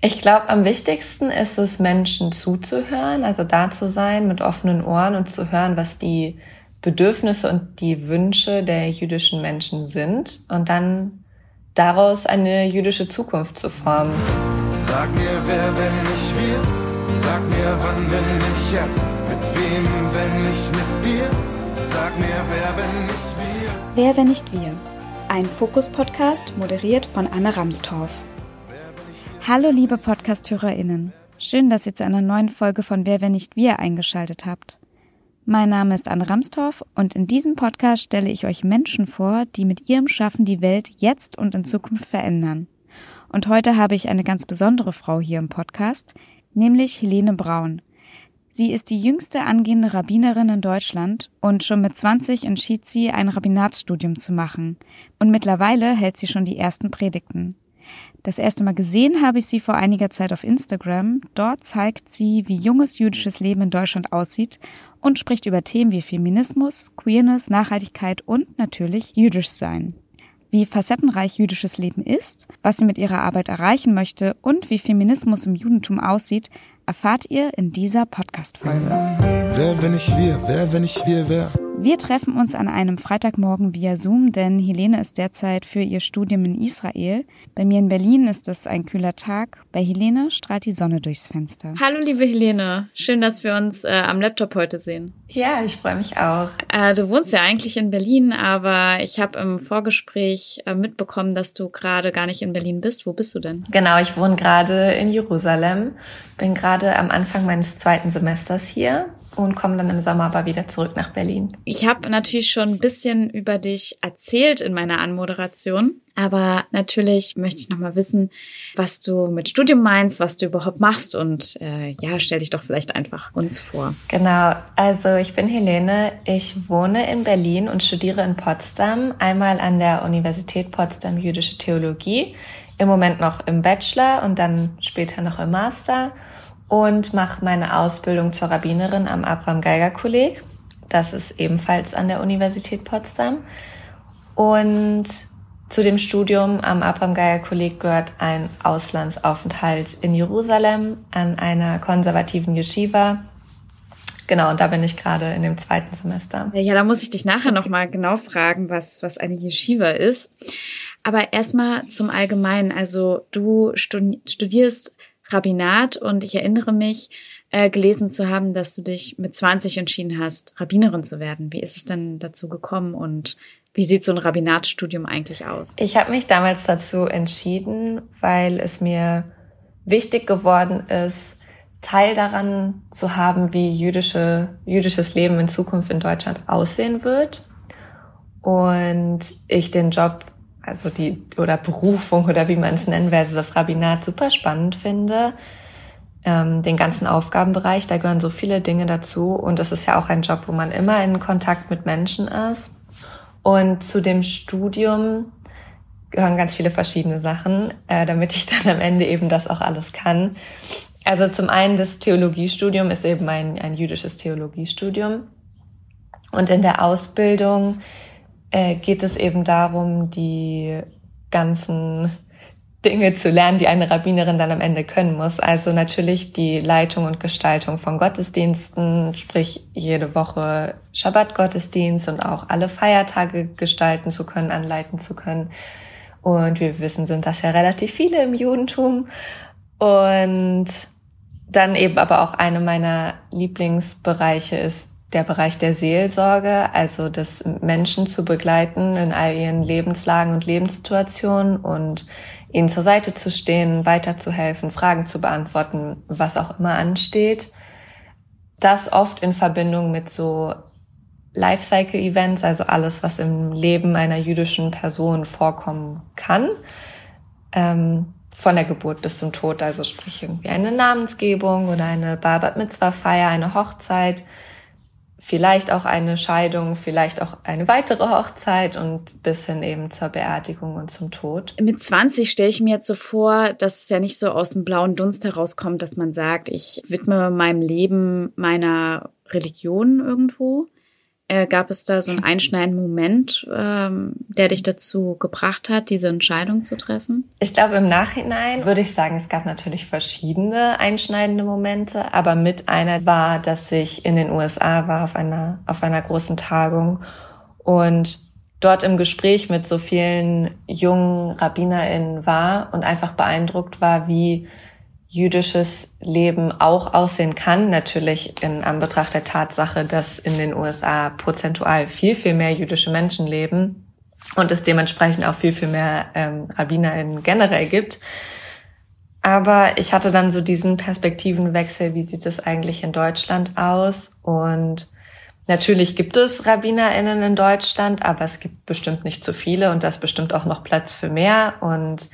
Ich glaube, am wichtigsten ist es, Menschen zuzuhören, also da zu sein mit offenen Ohren und zu hören, was die Bedürfnisse und die Wünsche der jüdischen Menschen sind und dann daraus eine jüdische Zukunft zu formen. Sag mir, wer, wenn nicht wir? Sag mir, wann, wenn nicht jetzt? Mit wem, wenn nicht mit dir? Sag mir, wer, wenn nicht wir? Wer, wenn nicht wir? Ein Fokus-Podcast moderiert von Anne Ramstorff. Hallo liebe Podcast-HörerInnen. Schön, dass ihr zu einer neuen Folge von Wer, wenn nicht wir eingeschaltet habt. Mein Name ist Anne Ramstorff und in diesem Podcast stelle ich euch Menschen vor, die mit ihrem Schaffen die Welt jetzt und in Zukunft verändern. Und heute habe ich eine ganz besondere Frau hier im Podcast, nämlich Helene Braun. Sie ist die jüngste angehende Rabbinerin in Deutschland und schon mit 20 entschied sie, ein Rabbinatsstudium zu machen. Und mittlerweile hält sie schon die ersten Predigten. Das erste Mal gesehen habe ich sie vor einiger Zeit auf Instagram. Dort zeigt sie, wie junges jüdisches Leben in Deutschland aussieht und spricht über Themen wie Feminismus, Queerness, Nachhaltigkeit und natürlich jüdisch sein. Wie facettenreich jüdisches Leben ist, was sie mit ihrer Arbeit erreichen möchte und wie Feminismus im Judentum aussieht, erfahrt ihr in dieser Podcast-Folge. Wer, wenn nicht wir? Wer, wenn nicht wir, wer? Wir treffen uns an einem Freitagmorgen via Zoom, denn Helene ist derzeit für ihr Studium in Israel. Bei mir in Berlin ist es ein kühler Tag. Bei Helene strahlt die Sonne durchs Fenster. Hallo liebe Helene, schön, dass wir uns äh, am Laptop heute sehen. Ja, ich freue mich auch. Äh, du wohnst ja eigentlich in Berlin, aber ich habe im Vorgespräch äh, mitbekommen, dass du gerade gar nicht in Berlin bist. Wo bist du denn? Genau, ich wohne gerade in Jerusalem, bin gerade am Anfang meines zweiten Semesters hier und komme dann im Sommer aber wieder zurück nach Berlin. Ich habe natürlich schon ein bisschen über dich erzählt in meiner Anmoderation, aber natürlich möchte ich noch mal wissen, was du mit Studium meinst, was du überhaupt machst und äh, ja, stell dich doch vielleicht einfach uns vor. Genau, also ich bin Helene, ich wohne in Berlin und studiere in Potsdam, einmal an der Universität Potsdam Jüdische Theologie, im Moment noch im Bachelor und dann später noch im Master und mache meine Ausbildung zur Rabbinerin am Abraham Geiger Kolleg. Das ist ebenfalls an der Universität Potsdam. Und zu dem Studium am Abraham Geiger Kolleg gehört ein Auslandsaufenthalt in Jerusalem an einer konservativen Yeshiva. Genau, und da bin ich gerade in dem zweiten Semester. Ja, da muss ich dich nachher nochmal genau fragen, was, was eine Yeshiva ist. Aber erstmal zum Allgemeinen. Also du studierst Rabbinat und ich erinnere mich, äh, gelesen zu haben, dass du dich mit 20 entschieden hast, Rabbinerin zu werden. Wie ist es denn dazu gekommen und wie sieht so ein Rabbinatstudium eigentlich aus? Ich habe mich damals dazu entschieden, weil es mir wichtig geworden ist, Teil daran zu haben, wie jüdische, jüdisches Leben in Zukunft in Deutschland aussehen wird. Und ich den Job also die oder Berufung oder wie man es nennen will, also das Rabbinat super spannend finde. Ähm, den ganzen Aufgabenbereich, da gehören so viele Dinge dazu und es ist ja auch ein Job, wo man immer in Kontakt mit Menschen ist. Und zu dem Studium gehören ganz viele verschiedene Sachen, äh, damit ich dann am Ende eben das auch alles kann. Also zum einen das Theologiestudium ist eben ein, ein jüdisches Theologiestudium. Und in der Ausbildung äh, geht es eben darum, die ganzen Dinge zu lernen, die eine Rabbinerin dann am Ende können muss. Also natürlich die Leitung und Gestaltung von Gottesdiensten, sprich jede Woche Schabbat-Gottesdienst und auch alle Feiertage gestalten zu können, anleiten zu können. Und wir wissen, sind das ja relativ viele im Judentum. Und dann eben aber auch eine meiner Lieblingsbereiche ist der Bereich der Seelsorge, also das Menschen zu begleiten in all ihren Lebenslagen und Lebenssituationen und ihnen zur Seite zu stehen, weiterzuhelfen, Fragen zu beantworten, was auch immer ansteht. Das oft in Verbindung mit so Lifecycle-Events, also alles, was im Leben einer jüdischen Person vorkommen kann. Ähm, von der Geburt bis zum Tod, also sprich irgendwie eine Namensgebung oder eine Barbat Mitzvah Feier, eine Hochzeit, vielleicht auch eine Scheidung, vielleicht auch eine weitere Hochzeit und bis hin eben zur Beerdigung und zum Tod. Mit 20 stelle ich mir jetzt so vor, dass es ja nicht so aus dem blauen Dunst herauskommt, dass man sagt, ich widme meinem Leben meiner Religion irgendwo. Äh, gab es da so einen einschneidenden Moment, ähm, der dich dazu gebracht hat, diese Entscheidung zu treffen? Ich glaube, im Nachhinein würde ich sagen, es gab natürlich verschiedene einschneidende Momente, aber mit einer war, dass ich in den USA war auf einer, auf einer großen Tagung und dort im Gespräch mit so vielen jungen RabbinerInnen war und einfach beeindruckt war, wie jüdisches Leben auch aussehen kann. Natürlich in Anbetracht der Tatsache, dass in den USA prozentual viel, viel mehr jüdische Menschen leben und es dementsprechend auch viel, viel mehr ähm, RabbinerInnen generell gibt. Aber ich hatte dann so diesen Perspektivenwechsel, wie sieht es eigentlich in Deutschland aus? Und natürlich gibt es RabbinerInnen in Deutschland, aber es gibt bestimmt nicht zu viele und da ist bestimmt auch noch Platz für mehr. Und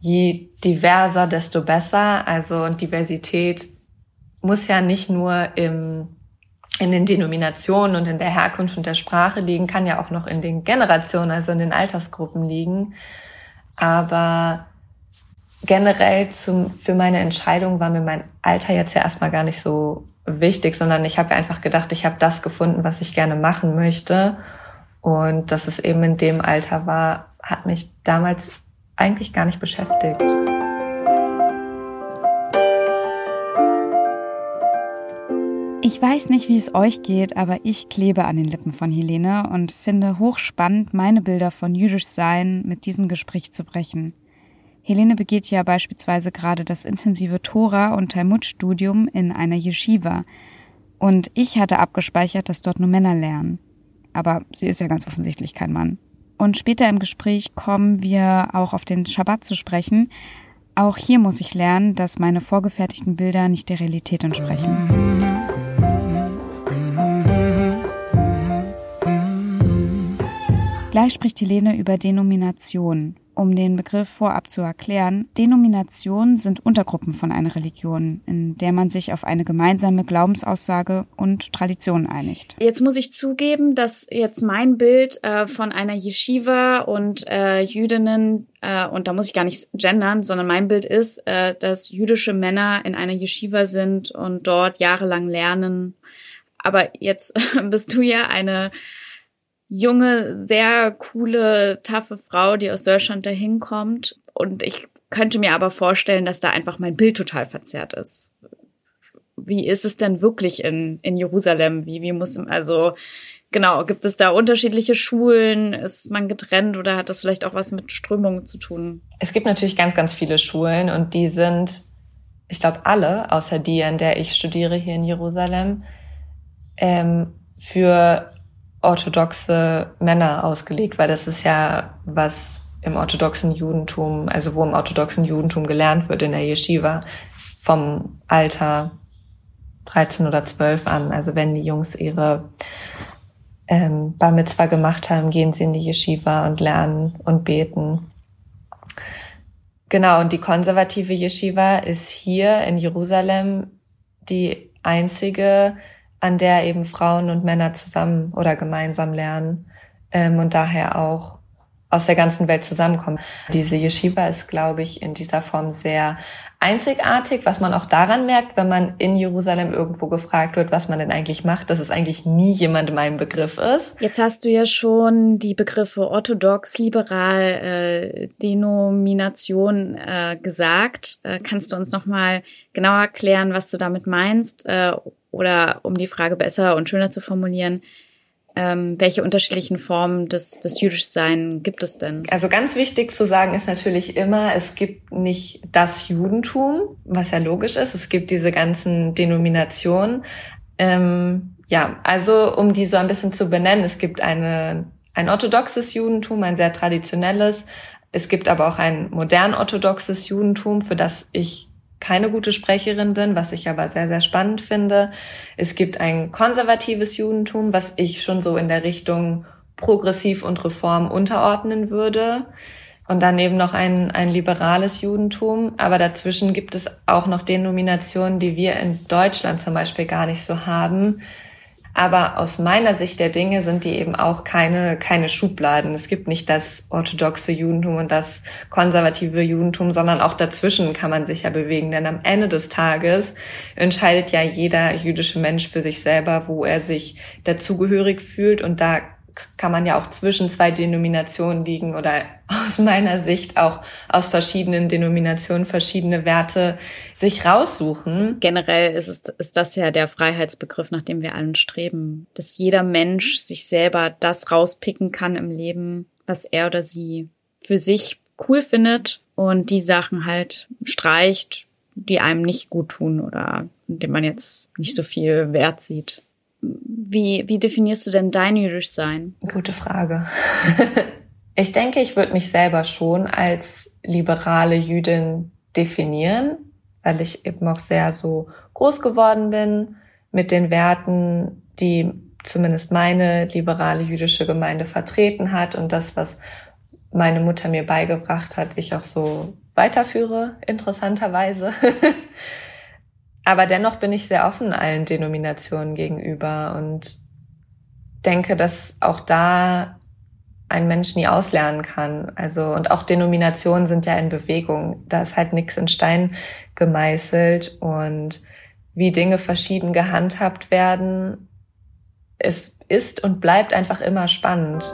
je diverser, desto besser. Also und Diversität muss ja nicht nur im, in den Denominationen und in der Herkunft und der Sprache liegen, kann ja auch noch in den Generationen, also in den Altersgruppen liegen. Aber generell zum, für meine Entscheidung war mir mein Alter jetzt ja erstmal gar nicht so wichtig, sondern ich habe einfach gedacht, ich habe das gefunden, was ich gerne machen möchte. Und dass es eben in dem Alter war, hat mich damals eigentlich gar nicht beschäftigt. Ich weiß nicht, wie es euch geht, aber ich klebe an den Lippen von Helene und finde hochspannend, meine Bilder von jüdisch sein mit diesem Gespräch zu brechen. Helene begeht ja beispielsweise gerade das intensive Tora- und Talmud-Studium in einer Yeshiva. Und ich hatte abgespeichert, dass dort nur Männer lernen. Aber sie ist ja ganz offensichtlich kein Mann. Und später im Gespräch kommen wir auch auf den Schabbat zu sprechen. Auch hier muss ich lernen, dass meine vorgefertigten Bilder nicht der Realität entsprechen. Gleich spricht Helene über Denomination um den Begriff vorab zu erklären, Denominationen sind Untergruppen von einer Religion, in der man sich auf eine gemeinsame Glaubensaussage und Tradition einigt. Jetzt muss ich zugeben, dass jetzt mein Bild äh, von einer Yeshiva und äh, Jüdinnen, äh, und da muss ich gar nicht gendern, sondern mein Bild ist, äh, dass jüdische Männer in einer Yeshiva sind und dort jahrelang lernen. Aber jetzt bist du ja eine junge, sehr coole, taffe Frau, die aus Deutschland dahin kommt. Und ich könnte mir aber vorstellen, dass da einfach mein Bild total verzerrt ist. Wie ist es denn wirklich in, in Jerusalem? Wie, wie muss, also, genau, gibt es da unterschiedliche Schulen? Ist man getrennt oder hat das vielleicht auch was mit Strömungen zu tun? Es gibt natürlich ganz, ganz viele Schulen und die sind, ich glaube, alle, außer die, an der ich studiere hier in Jerusalem, ähm, für orthodoxe Männer ausgelegt, weil das ist ja was im orthodoxen Judentum, also wo im orthodoxen Judentum gelernt wird in der Yeshiva vom Alter 13 oder 12 an. Also wenn die Jungs ihre ähm, Bar Mitzvah gemacht haben, gehen sie in die Yeshiva und lernen und beten. Genau, und die konservative Yeshiva ist hier in Jerusalem die einzige an der eben Frauen und Männer zusammen oder gemeinsam lernen ähm, und daher auch aus der ganzen Welt zusammenkommen. Diese Yeshiva ist, glaube ich, in dieser Form sehr einzigartig, was man auch daran merkt, wenn man in Jerusalem irgendwo gefragt wird, was man denn eigentlich macht, dass es eigentlich nie jemand mein Begriff ist. Jetzt hast du ja schon die Begriffe orthodox, liberal, äh, Denomination äh, gesagt. Äh, kannst du uns noch mal genauer erklären, was du damit meinst? Äh, oder um die Frage besser und schöner zu formulieren, ähm, welche unterschiedlichen Formen des, des Jüdischsein gibt es denn? Also ganz wichtig zu sagen ist natürlich immer, es gibt nicht das Judentum, was ja logisch ist. Es gibt diese ganzen Denominationen. Ähm, ja, also um die so ein bisschen zu benennen, es gibt eine, ein orthodoxes Judentum, ein sehr traditionelles. Es gibt aber auch ein modern orthodoxes Judentum, für das ich keine gute Sprecherin bin, was ich aber sehr, sehr spannend finde. Es gibt ein konservatives Judentum, was ich schon so in der Richtung progressiv und Reform unterordnen würde. Und daneben noch ein, ein liberales Judentum. Aber dazwischen gibt es auch noch Denominationen, die wir in Deutschland zum Beispiel gar nicht so haben. Aber aus meiner Sicht der Dinge sind die eben auch keine, keine Schubladen. Es gibt nicht das orthodoxe Judentum und das konservative Judentum, sondern auch dazwischen kann man sich ja bewegen. Denn am Ende des Tages entscheidet ja jeder jüdische Mensch für sich selber, wo er sich dazugehörig fühlt. Und da kann man ja auch zwischen zwei Denominationen liegen oder aus meiner Sicht auch aus verschiedenen Denominationen verschiedene Werte sich raussuchen. Generell ist, es, ist das ja der Freiheitsbegriff, nach dem wir allen streben, dass jeder Mensch sich selber das rauspicken kann im Leben, was er oder sie für sich cool findet und die Sachen halt streicht, die einem nicht gut tun oder dem man jetzt nicht so viel Wert sieht. Wie, wie definierst du denn dein jüdisch Sein? Gute Frage. ich denke, ich würde mich selber schon als liberale Jüdin definieren, weil ich eben auch sehr so groß geworden bin mit den Werten, die zumindest meine liberale jüdische Gemeinde vertreten hat und das, was meine Mutter mir beigebracht hat, ich auch so weiterführe, interessanterweise. Aber dennoch bin ich sehr offen allen Denominationen gegenüber und denke, dass auch da ein Mensch nie auslernen kann. Also, und auch Denominationen sind ja in Bewegung. Da ist halt nichts in Stein gemeißelt und wie Dinge verschieden gehandhabt werden, es ist und bleibt einfach immer spannend.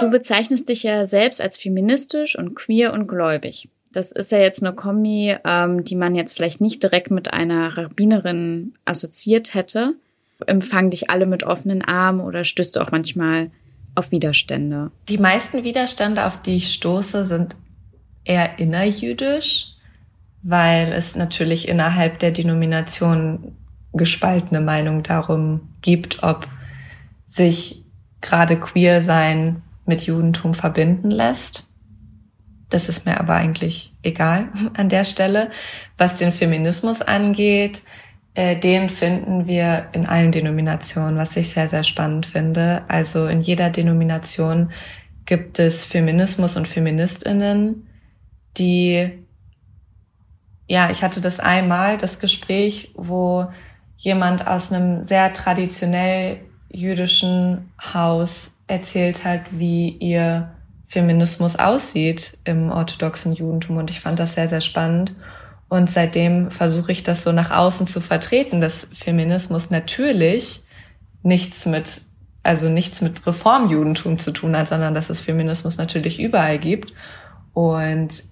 Du bezeichnest dich ja selbst als feministisch und queer und gläubig. Das ist ja jetzt eine Kombi, ähm, die man jetzt vielleicht nicht direkt mit einer Rabbinerin assoziiert hätte. Empfangen dich alle mit offenen Armen oder stößt du auch manchmal auf Widerstände? Die meisten Widerstände, auf die ich stoße, sind eher innerjüdisch, weil es natürlich innerhalb der Denomination gespaltene Meinung darum gibt, ob sich gerade queer sein mit Judentum verbinden lässt. Das ist mir aber eigentlich egal an der Stelle. Was den Feminismus angeht, äh, den finden wir in allen Denominationen, was ich sehr, sehr spannend finde. Also in jeder Denomination gibt es Feminismus und Feministinnen, die, ja, ich hatte das einmal, das Gespräch, wo jemand aus einem sehr traditionell jüdischen Haus erzählt hat, wie ihr Feminismus aussieht im orthodoxen Judentum. Und ich fand das sehr, sehr spannend. Und seitdem versuche ich das so nach außen zu vertreten, dass Feminismus natürlich nichts mit, also nichts mit Reformjudentum zu tun hat, sondern dass es Feminismus natürlich überall gibt. Und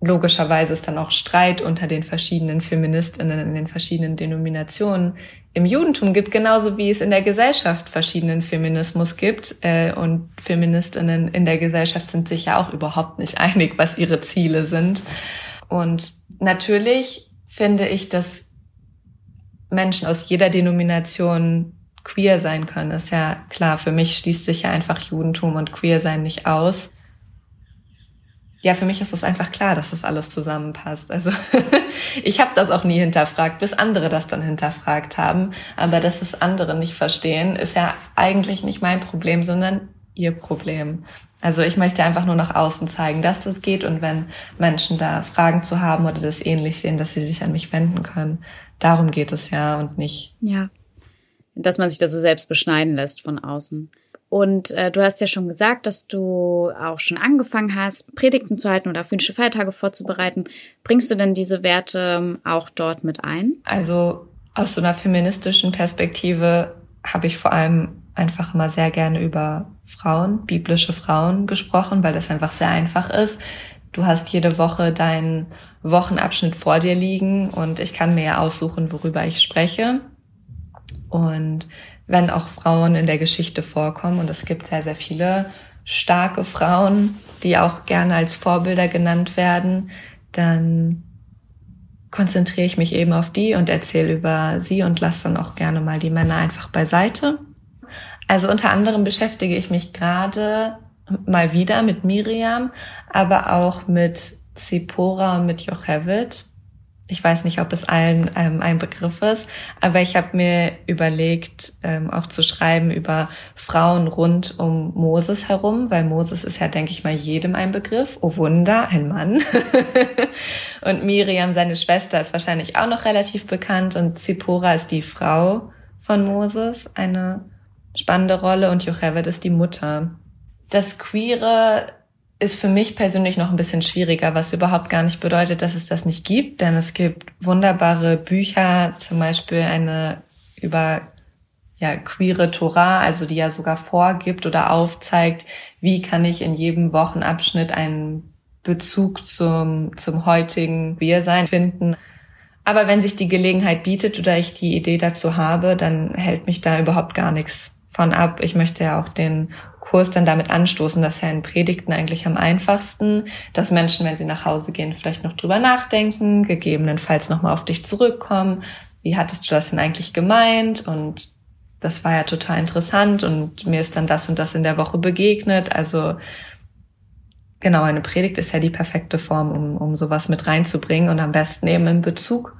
logischerweise ist dann auch Streit unter den verschiedenen Feministinnen in den verschiedenen Denominationen im Judentum gibt, genauso wie es in der Gesellschaft verschiedenen Feminismus gibt. Äh, und Feministinnen in der Gesellschaft sind sich ja auch überhaupt nicht einig, was ihre Ziele sind. Und natürlich finde ich, dass Menschen aus jeder Denomination queer sein können. Ist ja klar, für mich schließt sich ja einfach Judentum und queer sein nicht aus ja, für mich ist es einfach klar, dass das alles zusammenpasst. Also ich habe das auch nie hinterfragt, bis andere das dann hinterfragt haben. Aber dass es andere nicht verstehen, ist ja eigentlich nicht mein Problem, sondern ihr Problem. Also ich möchte einfach nur nach außen zeigen, dass das geht und wenn Menschen da Fragen zu haben oder das ähnlich sehen, dass sie sich an mich wenden können. Darum geht es ja und nicht. Ja. Dass man sich da so selbst beschneiden lässt von außen. Und äh, du hast ja schon gesagt, dass du auch schon angefangen hast, Predigten zu halten oder auf Feiertage vorzubereiten. Bringst du denn diese Werte ähm, auch dort mit ein? Also aus so einer feministischen Perspektive habe ich vor allem einfach immer sehr gerne über Frauen, biblische Frauen gesprochen, weil das einfach sehr einfach ist. Du hast jede Woche deinen Wochenabschnitt vor dir liegen und ich kann mir ja aussuchen, worüber ich spreche. Und wenn auch Frauen in der Geschichte vorkommen. Und es gibt sehr, sehr viele starke Frauen, die auch gerne als Vorbilder genannt werden, dann konzentriere ich mich eben auf die und erzähle über sie und lasse dann auch gerne mal die Männer einfach beiseite. Also unter anderem beschäftige ich mich gerade mal wieder mit Miriam, aber auch mit Zipora und mit Jocheved. Ich weiß nicht, ob es allen ähm, ein Begriff ist, aber ich habe mir überlegt, ähm, auch zu schreiben über Frauen rund um Moses herum, weil Moses ist ja, denke ich mal, jedem ein Begriff. Oh Wunder, ein Mann. und Miriam, seine Schwester, ist wahrscheinlich auch noch relativ bekannt und Zipporah ist die Frau von Moses, eine spannende Rolle und Jochebed ist die Mutter. Das Queere ist für mich persönlich noch ein bisschen schwieriger, was überhaupt gar nicht bedeutet, dass es das nicht gibt, denn es gibt wunderbare Bücher, zum Beispiel eine über ja, queere Torah, also die ja sogar vorgibt oder aufzeigt, wie kann ich in jedem Wochenabschnitt einen Bezug zum, zum heutigen Wir-Sein finden. Aber wenn sich die Gelegenheit bietet oder ich die Idee dazu habe, dann hält mich da überhaupt gar nichts von ab. Ich möchte ja auch den Kurs dann damit anstoßen, dass ja in Predigten eigentlich am einfachsten, dass Menschen, wenn sie nach Hause gehen, vielleicht noch drüber nachdenken, gegebenenfalls nochmal auf dich zurückkommen. Wie hattest du das denn eigentlich gemeint? Und das war ja total interessant und mir ist dann das und das in der Woche begegnet. Also genau, eine Predigt ist ja die perfekte Form, um, um sowas mit reinzubringen und am besten eben in Bezug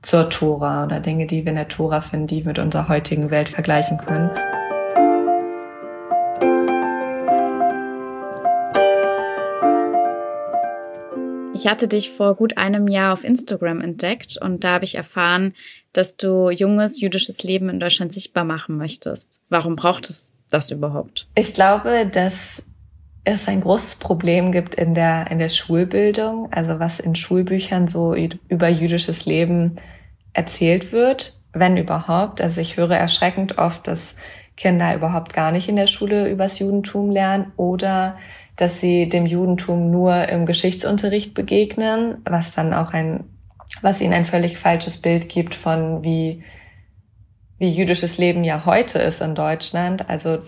zur Tora oder Dinge, die wir in der Tora finden, die wir mit unserer heutigen Welt vergleichen können. Ich hatte dich vor gut einem Jahr auf Instagram entdeckt und da habe ich erfahren, dass du junges jüdisches Leben in Deutschland sichtbar machen möchtest. Warum braucht es das überhaupt? Ich glaube, dass es ein großes Problem gibt in der, in der Schulbildung, also was in Schulbüchern so über jüdisches Leben erzählt wird, wenn überhaupt. Also ich höre erschreckend oft, dass Kinder überhaupt gar nicht in der Schule übers Judentum lernen oder dass sie dem Judentum nur im Geschichtsunterricht begegnen, was dann auch ein, was ihnen ein völlig falsches Bild gibt von wie, wie jüdisches Leben ja heute ist in Deutschland. Also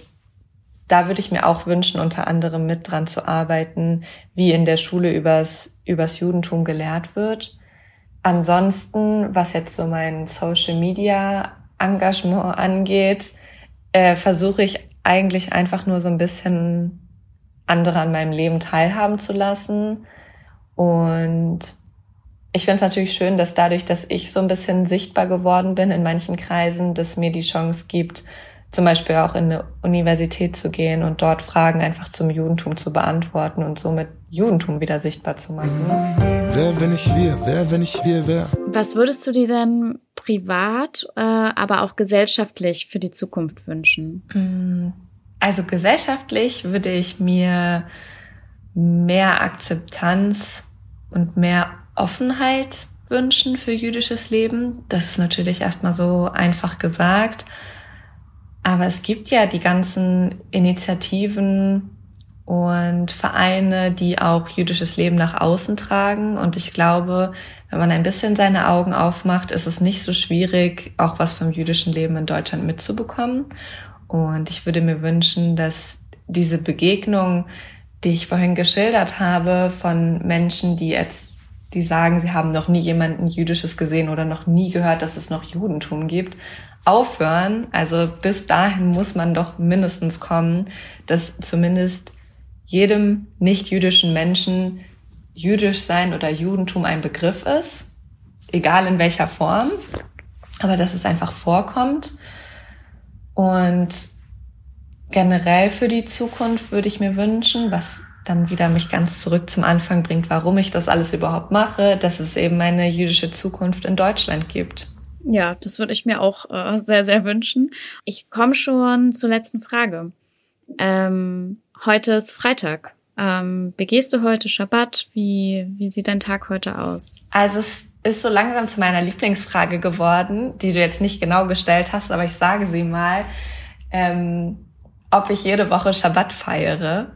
da würde ich mir auch wünschen, unter anderem mit dran zu arbeiten, wie in der Schule übers, übers Judentum gelehrt wird. Ansonsten, was jetzt so mein Social Media Engagement angeht, äh, versuche ich eigentlich einfach nur so ein bisschen andere an meinem Leben teilhaben zu lassen. Und ich finde es natürlich schön, dass dadurch, dass ich so ein bisschen sichtbar geworden bin in manchen Kreisen, dass mir die Chance gibt, zum Beispiel auch in eine Universität zu gehen und dort Fragen einfach zum Judentum zu beantworten und somit Judentum wieder sichtbar zu machen. Wer, wenn ich wir? Wer, wenn ich wir, wer? Was würdest du dir denn privat, äh, aber auch gesellschaftlich für die Zukunft wünschen? Also gesellschaftlich würde ich mir mehr Akzeptanz und mehr Offenheit wünschen für jüdisches Leben. Das ist natürlich erstmal so einfach gesagt. Aber es gibt ja die ganzen Initiativen und Vereine, die auch jüdisches Leben nach außen tragen. Und ich glaube, wenn man ein bisschen seine Augen aufmacht, ist es nicht so schwierig, auch was vom jüdischen Leben in Deutschland mitzubekommen. Und ich würde mir wünschen, dass diese Begegnung, die ich vorhin geschildert habe, von Menschen, die jetzt, die sagen, sie haben noch nie jemanden Jüdisches gesehen oder noch nie gehört, dass es noch Judentum gibt, aufhören. Also bis dahin muss man doch mindestens kommen, dass zumindest jedem nicht-jüdischen Menschen jüdisch sein oder Judentum ein Begriff ist, egal in welcher Form, aber dass es einfach vorkommt und generell für die Zukunft würde ich mir wünschen, was dann wieder mich ganz zurück zum Anfang bringt, warum ich das alles überhaupt mache, dass es eben eine jüdische Zukunft in Deutschland gibt. Ja, das würde ich mir auch äh, sehr, sehr wünschen. Ich komme schon zur letzten Frage. Ähm, heute ist Freitag. Ähm, begehst du heute Schabbat? Wie, wie sieht dein Tag heute aus? Also es ist so langsam zu meiner Lieblingsfrage geworden, die du jetzt nicht genau gestellt hast, aber ich sage sie mal, ähm, ob ich jede Woche Schabbat feiere,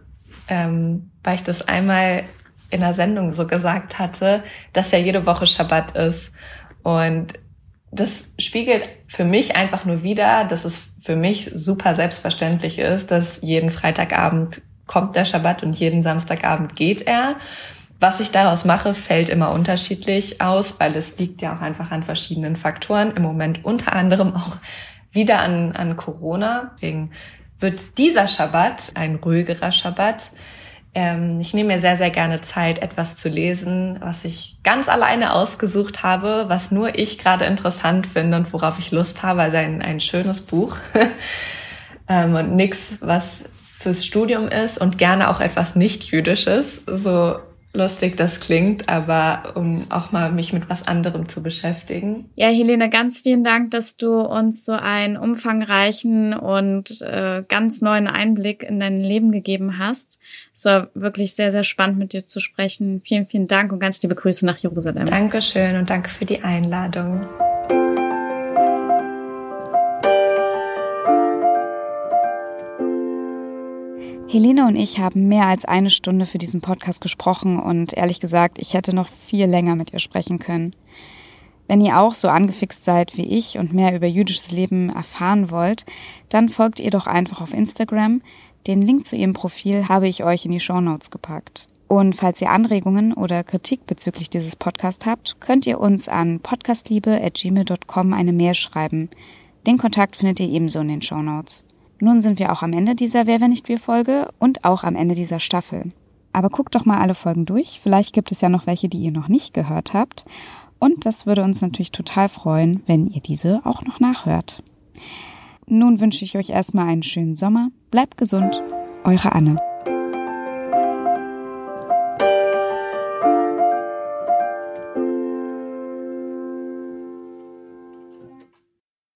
ähm, weil ich das einmal in der Sendung so gesagt hatte, dass ja jede Woche Schabbat ist. Und das spiegelt für mich einfach nur wieder, dass es für mich super selbstverständlich ist, dass jeden Freitagabend kommt der Schabbat und jeden Samstagabend geht er. Was ich daraus mache, fällt immer unterschiedlich aus, weil es liegt ja auch einfach an verschiedenen Faktoren. Im Moment unter anderem auch wieder an, an Corona. Deswegen wird dieser Schabbat ein ruhigerer Schabbat. Ähm, ich nehme mir sehr, sehr gerne Zeit, etwas zu lesen, was ich ganz alleine ausgesucht habe, was nur ich gerade interessant finde und worauf ich Lust habe. Also ein, ein schönes Buch. ähm, und nichts, was fürs Studium ist und gerne auch etwas nicht-jüdisches. So lustig das klingt, aber um auch mal mich mit was anderem zu beschäftigen. Ja, Helene, ganz vielen Dank, dass du uns so einen umfangreichen und äh, ganz neuen Einblick in dein Leben gegeben hast. Es war wirklich sehr, sehr spannend, mit dir zu sprechen. Vielen, vielen Dank und ganz liebe Grüße nach Jerusalem. Dankeschön und danke für die Einladung. Helene und ich haben mehr als eine Stunde für diesen Podcast gesprochen und ehrlich gesagt, ich hätte noch viel länger mit ihr sprechen können. Wenn ihr auch so angefixt seid wie ich und mehr über jüdisches Leben erfahren wollt, dann folgt ihr doch einfach auf Instagram. Den Link zu ihrem Profil habe ich euch in die Show Notes gepackt. Und falls ihr Anregungen oder Kritik bezüglich dieses Podcasts habt, könnt ihr uns an podcastliebe.gmail.com eine Mail schreiben. Den Kontakt findet ihr ebenso in den Show Notes. Nun sind wir auch am Ende dieser Wer, wenn nicht wir Folge und auch am Ende dieser Staffel. Aber guckt doch mal alle Folgen durch. Vielleicht gibt es ja noch welche, die ihr noch nicht gehört habt. Und das würde uns natürlich total freuen, wenn ihr diese auch noch nachhört. Nun wünsche ich euch erstmal einen schönen Sommer. Bleibt gesund. Eure Anne.